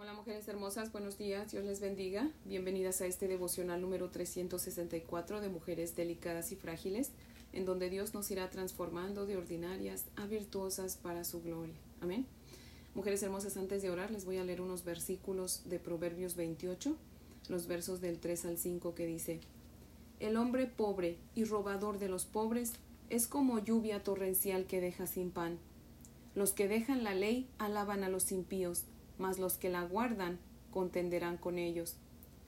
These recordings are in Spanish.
Hola mujeres hermosas, buenos días, Dios les bendiga. Bienvenidas a este devocional número 364 de Mujeres Delicadas y Frágiles, en donde Dios nos irá transformando de ordinarias a virtuosas para su gloria. Amén. Mujeres hermosas, antes de orar les voy a leer unos versículos de Proverbios 28, los versos del 3 al 5 que dice, El hombre pobre y robador de los pobres es como lluvia torrencial que deja sin pan. Los que dejan la ley alaban a los impíos mas los que la guardan contenderán con ellos.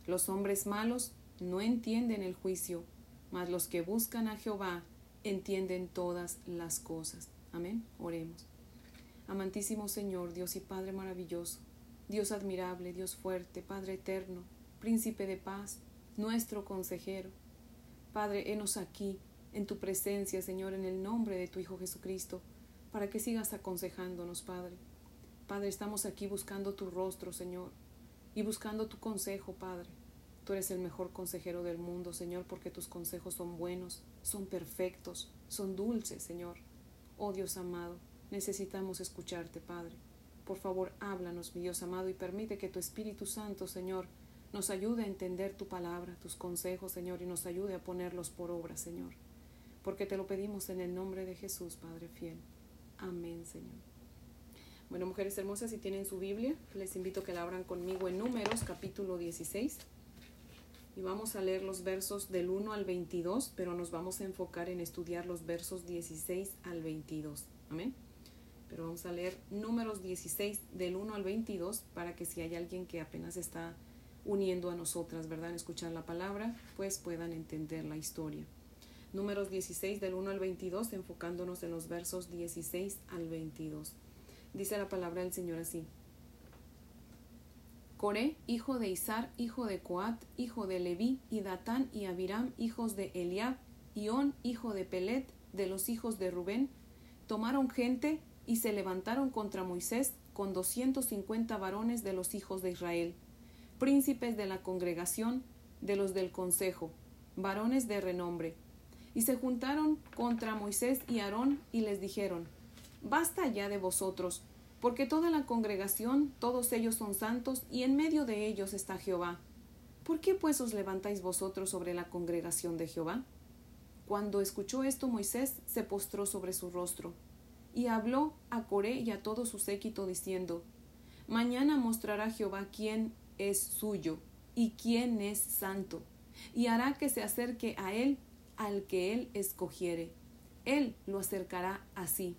Los hombres malos no entienden el juicio, mas los que buscan a Jehová entienden todas las cosas. Amén. Oremos. Amantísimo Señor, Dios y Padre maravilloso, Dios admirable, Dios fuerte, Padre eterno, Príncipe de paz, nuestro consejero. Padre, henos aquí, en tu presencia, Señor, en el nombre de tu Hijo Jesucristo, para que sigas aconsejándonos, Padre Padre, estamos aquí buscando tu rostro, Señor, y buscando tu consejo, Padre. Tú eres el mejor consejero del mundo, Señor, porque tus consejos son buenos, son perfectos, son dulces, Señor. Oh Dios amado, necesitamos escucharte, Padre. Por favor, háblanos, mi Dios amado, y permite que tu Espíritu Santo, Señor, nos ayude a entender tu palabra, tus consejos, Señor, y nos ayude a ponerlos por obra, Señor. Porque te lo pedimos en el nombre de Jesús, Padre fiel. Amén, Señor. Bueno, mujeres hermosas, si tienen su Biblia, les invito a que la abran conmigo en Números, capítulo 16. Y vamos a leer los versos del 1 al 22, pero nos vamos a enfocar en estudiar los versos 16 al 22. Amén. Pero vamos a leer Números 16 del 1 al 22 para que si hay alguien que apenas está uniendo a nosotras, ¿verdad? En escuchar la palabra, pues puedan entender la historia. Números 16 del 1 al 22, enfocándonos en los versos 16 al 22. Dice la palabra del Señor así. Coré, hijo de Isar, hijo de Coat, hijo de Leví, y Datán y Abiram, hijos de Eliab, y hijo de Pelet, de los hijos de Rubén, tomaron gente y se levantaron contra Moisés con doscientos cincuenta varones de los hijos de Israel, príncipes de la congregación, de los del consejo, varones de renombre. Y se juntaron contra Moisés y Aarón y les dijeron, Basta ya de vosotros, porque toda la congregación, todos ellos son santos, y en medio de ellos está Jehová. ¿Por qué pues os levantáis vosotros sobre la congregación de Jehová? Cuando escuchó esto Moisés se postró sobre su rostro, y habló a Coré y a todo su séquito diciendo, Mañana mostrará Jehová quién es suyo y quién es santo, y hará que se acerque a él al que él escogiere. Él lo acercará así.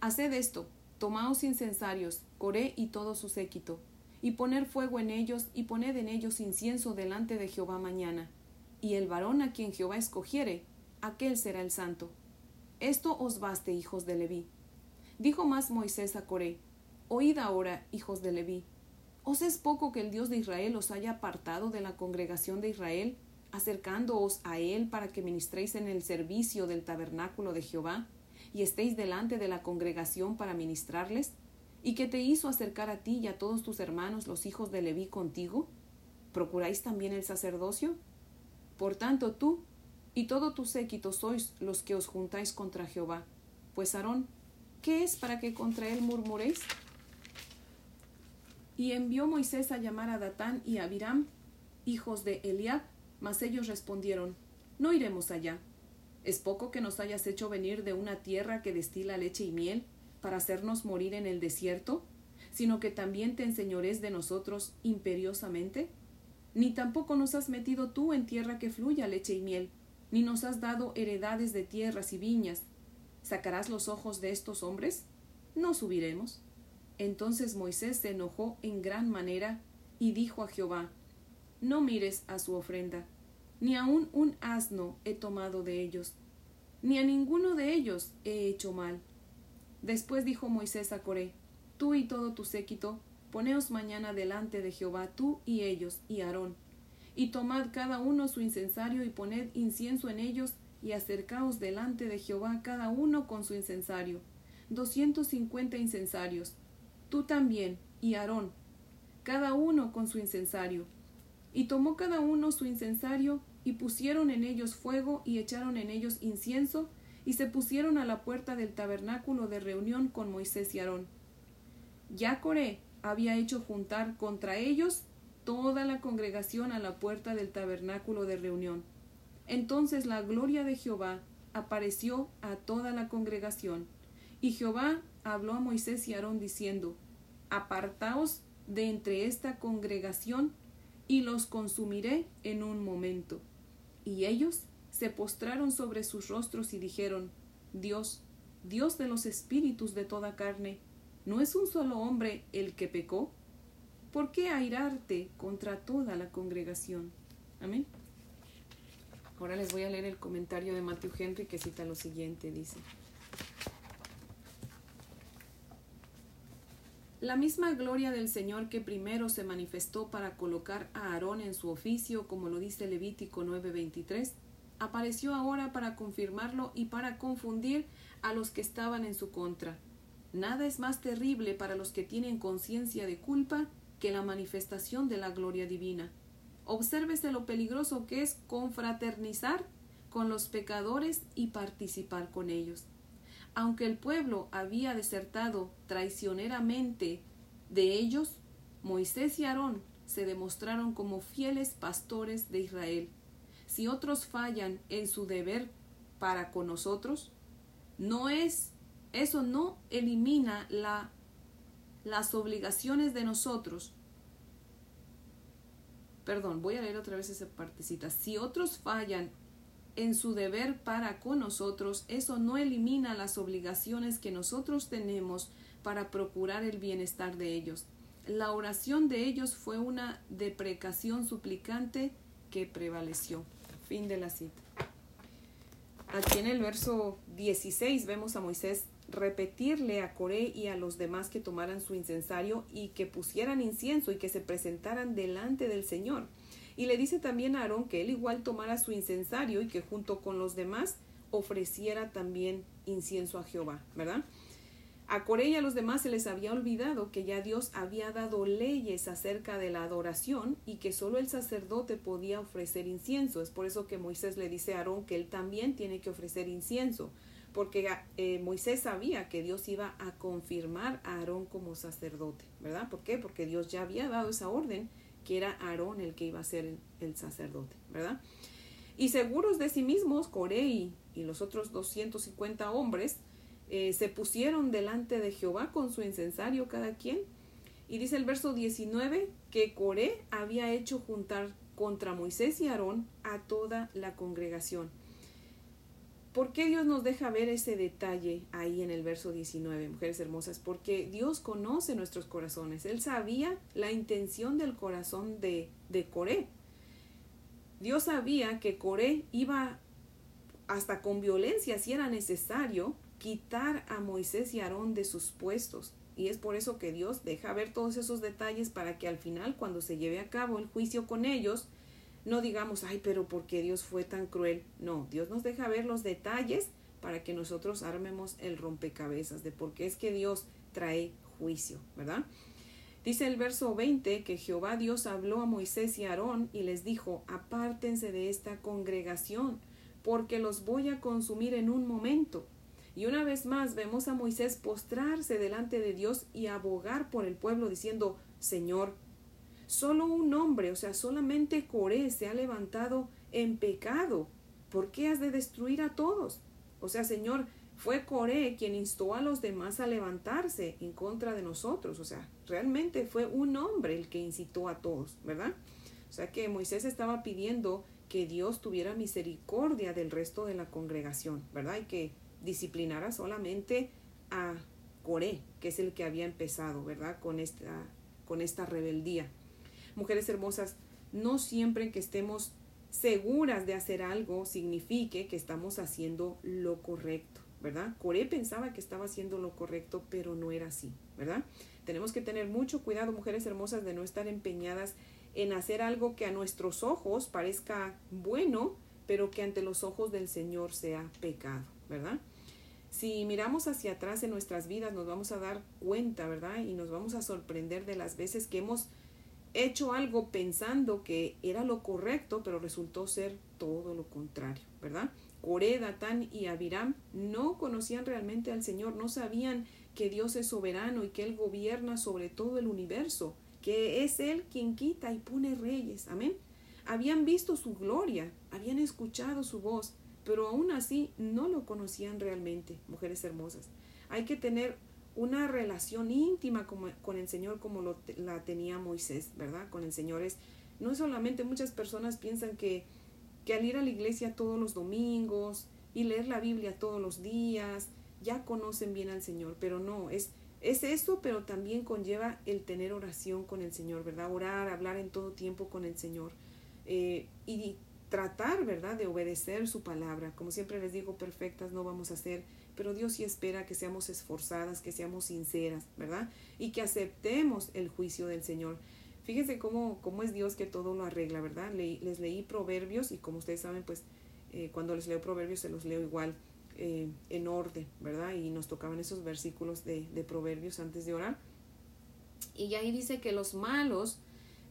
Haced esto, tomaos incensarios, Coré y todo su séquito, y poner fuego en ellos, y poned en ellos incienso delante de Jehová mañana. Y el varón a quien Jehová escogiere, aquel será el santo. Esto os baste, hijos de Leví. Dijo más Moisés a Coré, Oíd ahora, hijos de Leví. ¿Os es poco que el Dios de Israel os haya apartado de la congregación de Israel, acercándoos a él para que ministréis en el servicio del tabernáculo de Jehová? Y estéis delante de la congregación para ministrarles? ¿Y que te hizo acercar a ti y a todos tus hermanos los hijos de Leví contigo? ¿Procuráis también el sacerdocio? Por tanto tú y todo tu séquito sois los que os juntáis contra Jehová. Pues Aarón, ¿qué es para que contra él murmuréis? Y envió Moisés a llamar a Datán y a Abiram, hijos de Eliab, mas ellos respondieron, No iremos allá. ¿Es poco que nos hayas hecho venir de una tierra que destila leche y miel para hacernos morir en el desierto, sino que también te enseñores de nosotros imperiosamente? Ni tampoco nos has metido tú en tierra que fluya leche y miel, ni nos has dado heredades de tierras y viñas. ¿Sacarás los ojos de estos hombres? No subiremos. Entonces Moisés se enojó en gran manera y dijo a Jehová, No mires a su ofrenda, ni aun un asno he tomado de ellos, ni a ninguno de ellos he hecho mal. Después dijo Moisés a Coré, Tú y todo tu séquito, poneos mañana delante de Jehová, tú y ellos, y Aarón, y tomad cada uno su incensario y poned incienso en ellos, y acercaos delante de Jehová cada uno con su incensario, doscientos cincuenta incensarios, tú también, y Aarón, cada uno con su incensario. Y tomó cada uno su incensario y pusieron en ellos fuego y echaron en ellos incienso, y se pusieron a la puerta del tabernáculo de reunión con Moisés y Aarón. Ya Coré había hecho juntar contra ellos toda la congregación a la puerta del tabernáculo de reunión. Entonces la gloria de Jehová apareció a toda la congregación. Y Jehová habló a Moisés y Aarón diciendo, Apartaos de entre esta congregación y los consumiré en un momento. Y ellos se postraron sobre sus rostros y dijeron, Dios, Dios de los espíritus de toda carne, ¿no es un solo hombre el que pecó? ¿Por qué airarte contra toda la congregación? Amén. Ahora les voy a leer el comentario de Matthew Henry que cita lo siguiente, dice. La misma gloria del Señor que primero se manifestó para colocar a Aarón en su oficio, como lo dice Levítico 9:23, apareció ahora para confirmarlo y para confundir a los que estaban en su contra. Nada es más terrible para los que tienen conciencia de culpa que la manifestación de la gloria divina. Obsérvese lo peligroso que es confraternizar con los pecadores y participar con ellos. Aunque el pueblo había desertado traicioneramente de ellos, Moisés y Aarón se demostraron como fieles pastores de Israel. Si otros fallan en su deber para con nosotros, no es eso no elimina la, las obligaciones de nosotros perdón, voy a leer otra vez esa partecita. Si otros fallan en su deber para con nosotros, eso no elimina las obligaciones que nosotros tenemos para procurar el bienestar de ellos. La oración de ellos fue una deprecación suplicante que prevaleció. Fin de la cita. Aquí en el verso 16 vemos a Moisés repetirle a Coré y a los demás que tomaran su incensario y que pusieran incienso y que se presentaran delante del Señor. Y le dice también a Aarón que él igual tomara su incensario y que junto con los demás ofreciera también incienso a Jehová, ¿verdad? A Coré y a los demás se les había olvidado que ya Dios había dado leyes acerca de la adoración y que solo el sacerdote podía ofrecer incienso. Es por eso que Moisés le dice a Aarón que él también tiene que ofrecer incienso porque eh, Moisés sabía que Dios iba a confirmar a Aarón como sacerdote, ¿verdad? ¿Por qué? Porque Dios ya había dado esa orden que era Aarón el que iba a ser el, sacerdote, ¿verdad? Y seguros de sí mismos, Coré y, los otros 250 hombres eh, se pusieron delante de Jehová con su incensario cada quien. Y dice el verso 19 que Coré había hecho juntar contra Moisés y Aarón a toda la congregación. ¿Por qué Dios nos deja ver ese detalle ahí en el verso 19, mujeres hermosas? Porque Dios conoce nuestros corazones. Él sabía la intención del corazón de, de Coré. Dios sabía que Coré iba hasta con violencia, si era necesario, quitar a Moisés y Aarón de sus puestos. Y es por eso que Dios deja ver todos esos detalles para que al final, cuando se lleve a cabo el juicio con ellos, no digamos, ay, pero ¿por qué Dios fue tan cruel? No, Dios nos deja ver los detalles para que nosotros armemos el rompecabezas de por qué es que Dios trae juicio, ¿verdad? Dice el verso 20 que Jehová Dios habló a Moisés y Aarón y les dijo, apártense de esta congregación, porque los voy a consumir en un momento. Y una vez más vemos a Moisés postrarse delante de Dios y abogar por el pueblo diciendo, Señor, Solo un hombre, o sea, solamente Coré se ha levantado en pecado. ¿Por qué has de destruir a todos? O sea, Señor, fue Coré quien instó a los demás a levantarse en contra de nosotros. O sea, realmente fue un hombre el que incitó a todos, ¿verdad? O sea que Moisés estaba pidiendo que Dios tuviera misericordia del resto de la congregación, ¿verdad? Y que disciplinara solamente a Coré, que es el que había empezado, ¿verdad? Con esta, con esta rebeldía mujeres hermosas, no siempre que estemos seguras de hacer algo signifique que estamos haciendo lo correcto, ¿verdad? Coré pensaba que estaba haciendo lo correcto, pero no era así, ¿verdad? Tenemos que tener mucho cuidado, mujeres hermosas, de no estar empeñadas en hacer algo que a nuestros ojos parezca bueno, pero que ante los ojos del Señor sea pecado, ¿verdad? Si miramos hacia atrás en nuestras vidas, nos vamos a dar cuenta, ¿verdad? Y nos vamos a sorprender de las veces que hemos hecho algo pensando que era lo correcto, pero resultó ser todo lo contrario, ¿verdad? Coré, Datán y Abiram no conocían realmente al Señor, no sabían que Dios es soberano y que Él gobierna sobre todo el universo, que es Él quien quita y pone reyes. Amén. Habían visto su gloria, habían escuchado su voz, pero aún así no lo conocían realmente, mujeres hermosas. Hay que tener una relación íntima con, el Señor como lo, la tenía Moisés, ¿verdad? Con el Señor es, no solamente muchas personas piensan que, que al ir a la iglesia todos los domingos y leer la Biblia todos los días, ya conocen bien al Señor, pero no, es, es eso, pero también conlleva el tener oración con el Señor, ¿verdad? Orar, hablar en todo tiempo con el Señor eh, y tratar, ¿verdad?, de obedecer su palabra. Como siempre les digo, perfectas no vamos a ser, pero Dios sí espera que seamos esforzadas, que seamos sinceras, ¿verdad? Y que aceptemos el juicio del Señor. Fíjense cómo, cómo es Dios que todo lo arregla, ¿verdad? les leí proverbios y como ustedes saben, pues eh, cuando les leo proverbios se los leo igual eh, en orden, ¿verdad? Y nos tocaban esos versículos de, de proverbios antes de orar. Y ahí dice que los malos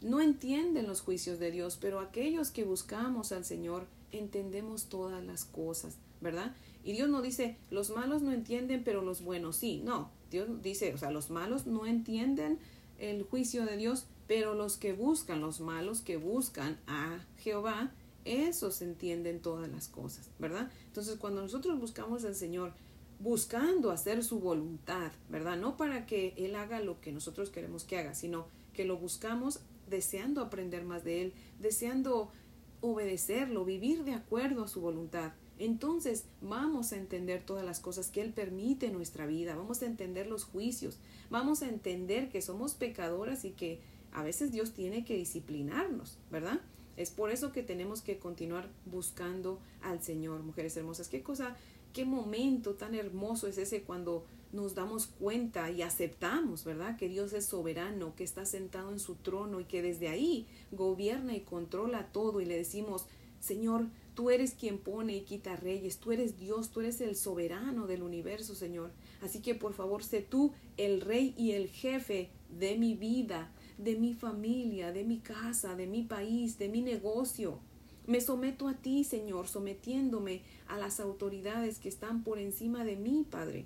no entienden los juicios de Dios, pero aquellos que buscamos al Señor entendemos todas las cosas, ¿verdad? Y Dios no dice, los malos no entienden, pero los buenos sí. No, Dios dice, o sea, los malos no entienden el juicio de Dios, pero los que buscan, los malos que buscan a Jehová, esos entienden todas las cosas, ¿verdad? Entonces, cuando nosotros buscamos al Señor, buscando hacer su voluntad, ¿verdad? No para que Él haga lo que nosotros queremos que haga, sino que lo buscamos deseando aprender más de Él, deseando obedecerlo, vivir de acuerdo a su voluntad. Entonces vamos a entender todas las cosas que Él permite en nuestra vida, vamos a entender los juicios, vamos a entender que somos pecadoras y que a veces Dios tiene que disciplinarnos, ¿verdad? Es por eso que tenemos que continuar buscando al Señor, mujeres hermosas. Qué cosa, qué momento tan hermoso es ese cuando nos damos cuenta y aceptamos, ¿verdad? Que Dios es soberano, que está sentado en su trono y que desde ahí gobierna y controla todo y le decimos, Señor, tú eres quien pone y quita reyes, tú eres Dios, tú eres el soberano del universo, Señor. Así que por favor, sé tú el rey y el jefe de mi vida, de mi familia, de mi casa, de mi país, de mi negocio. Me someto a ti, Señor, sometiéndome a las autoridades que están por encima de mí, Padre.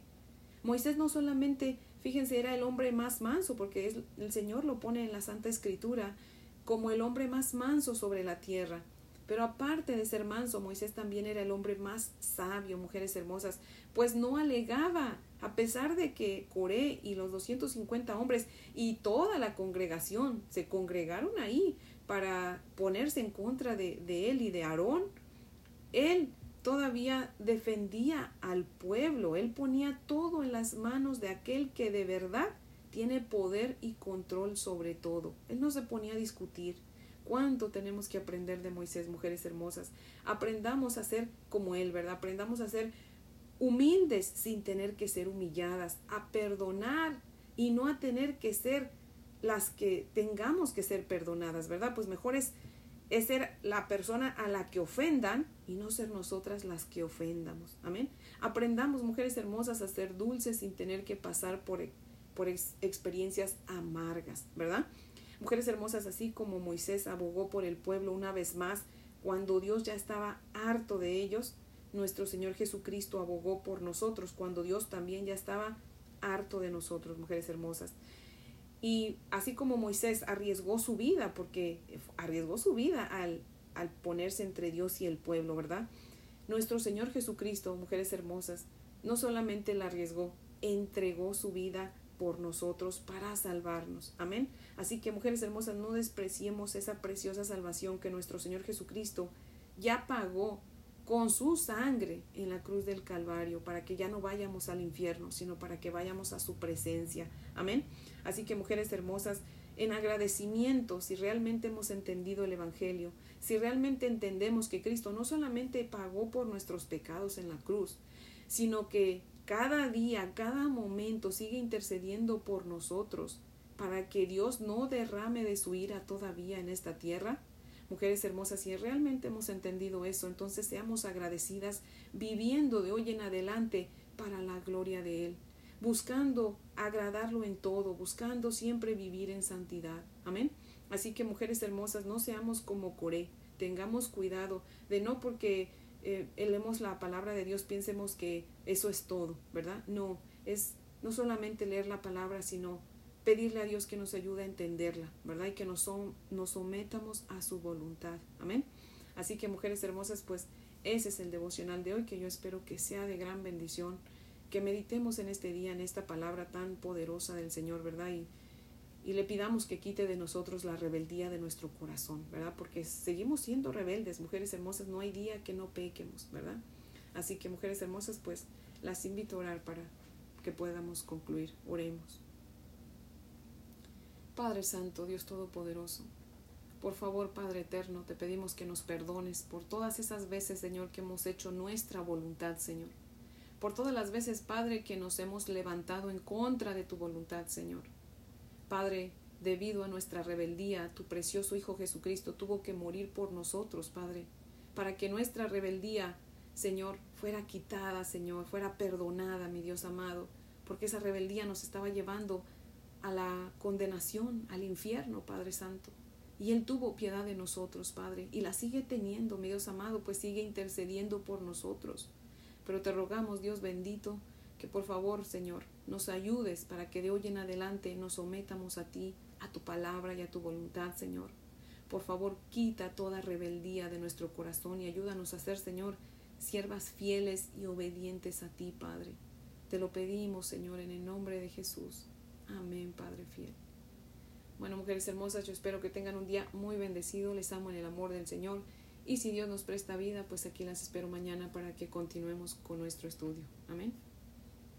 Moisés no solamente, fíjense, era el hombre más manso, porque el Señor lo pone en la Santa Escritura como el hombre más manso sobre la tierra. Pero aparte de ser manso, Moisés también era el hombre más sabio, mujeres hermosas, pues no alegaba, a pesar de que Coré y los 250 hombres y toda la congregación se congregaron ahí para ponerse en contra de, de él y de Aarón, él todavía defendía al pueblo, él ponía todo en las manos de aquel que de verdad tiene poder y control sobre todo. Él no se ponía a discutir. ¿Cuánto tenemos que aprender de Moisés, mujeres hermosas? Aprendamos a ser como él, ¿verdad? Aprendamos a ser humildes sin tener que ser humilladas, a perdonar y no a tener que ser las que tengamos que ser perdonadas, ¿verdad? Pues mejor es, ser la persona a la que ofendan y no ser nosotras las que ofendamos. Amén. Aprendamos, mujeres hermosas, a ser dulces sin tener que pasar por, por experiencias amargas, ¿verdad? Mujeres hermosas, así como Moisés abogó por el pueblo una vez más, cuando Dios ya estaba harto de ellos, nuestro Señor Jesucristo abogó por nosotros cuando Dios también ya estaba harto de nosotros, mujeres hermosas. Y así como Moisés arriesgó su vida, porque arriesgó su vida al, al ponerse entre Dios y el pueblo, ¿verdad? Nuestro Señor Jesucristo, mujeres hermosas, no solamente la arriesgó, entregó su vida por nosotros para salvarnos. Amén. Así que, mujeres hermosas, no despreciemos esa preciosa salvación que nuestro Señor Jesucristo ya pagó con su sangre en la cruz del Calvario, para que ya no vayamos al infierno, sino para que vayamos a su presencia. Amén. Así que mujeres hermosas, en agradecimiento, si realmente hemos entendido el Evangelio, si realmente entendemos que Cristo no solamente pagó por nuestros pecados en la cruz, sino que cada día, cada momento sigue intercediendo por nosotros, para que Dios no derrame de su ira todavía en esta tierra, Mujeres hermosas, si realmente hemos entendido eso, entonces seamos agradecidas viviendo de hoy en adelante para la gloria de Él, buscando agradarlo en todo, buscando siempre vivir en santidad. Amén. Así que mujeres hermosas, no seamos como Coré, tengamos cuidado de no porque eh, leemos la palabra de Dios piensemos que eso es todo, ¿verdad? No, es no solamente leer la palabra, sino pedirle a Dios que nos ayude a entenderla, ¿verdad? Y que nos, nos sometamos a su voluntad. Amén. Así que mujeres hermosas, pues ese es el devocional de hoy que yo espero que sea de gran bendición, que meditemos en este día, en esta palabra tan poderosa del Señor, ¿verdad? Y, y le pidamos que quite de nosotros la rebeldía de nuestro corazón, ¿verdad? Porque seguimos siendo rebeldes, mujeres hermosas, no hay día que no pequemos, ¿verdad? Así que mujeres hermosas, pues las invito a orar para que podamos concluir. Oremos. Padre Santo, Dios Todopoderoso, por favor, Padre Eterno, te pedimos que nos perdones por todas esas veces, Señor, que hemos hecho nuestra voluntad, Señor. Por todas las veces, Padre, que nos hemos levantado en contra de tu voluntad, Señor. Padre, debido a nuestra rebeldía, tu precioso Hijo Jesucristo tuvo que morir por nosotros, Padre, para que nuestra rebeldía, Señor, fuera quitada, Señor, fuera perdonada, mi Dios amado, porque esa rebeldía nos estaba llevando a la condenación, al infierno, Padre Santo. Y Él tuvo piedad de nosotros, Padre, y la sigue teniendo, mi Dios amado, pues sigue intercediendo por nosotros. Pero te rogamos, Dios bendito, que por favor, Señor, nos ayudes para que de hoy en adelante nos sometamos a ti, a tu palabra y a tu voluntad, Señor. Por favor, quita toda rebeldía de nuestro corazón y ayúdanos a ser, Señor, siervas fieles y obedientes a ti, Padre. Te lo pedimos, Señor, en el nombre de Jesús. Amén, Padre fiel. Bueno, mujeres hermosas, yo espero que tengan un día muy bendecido. Les amo en el amor del Señor. Y si Dios nos presta vida, pues aquí las espero mañana para que continuemos con nuestro estudio. Amén.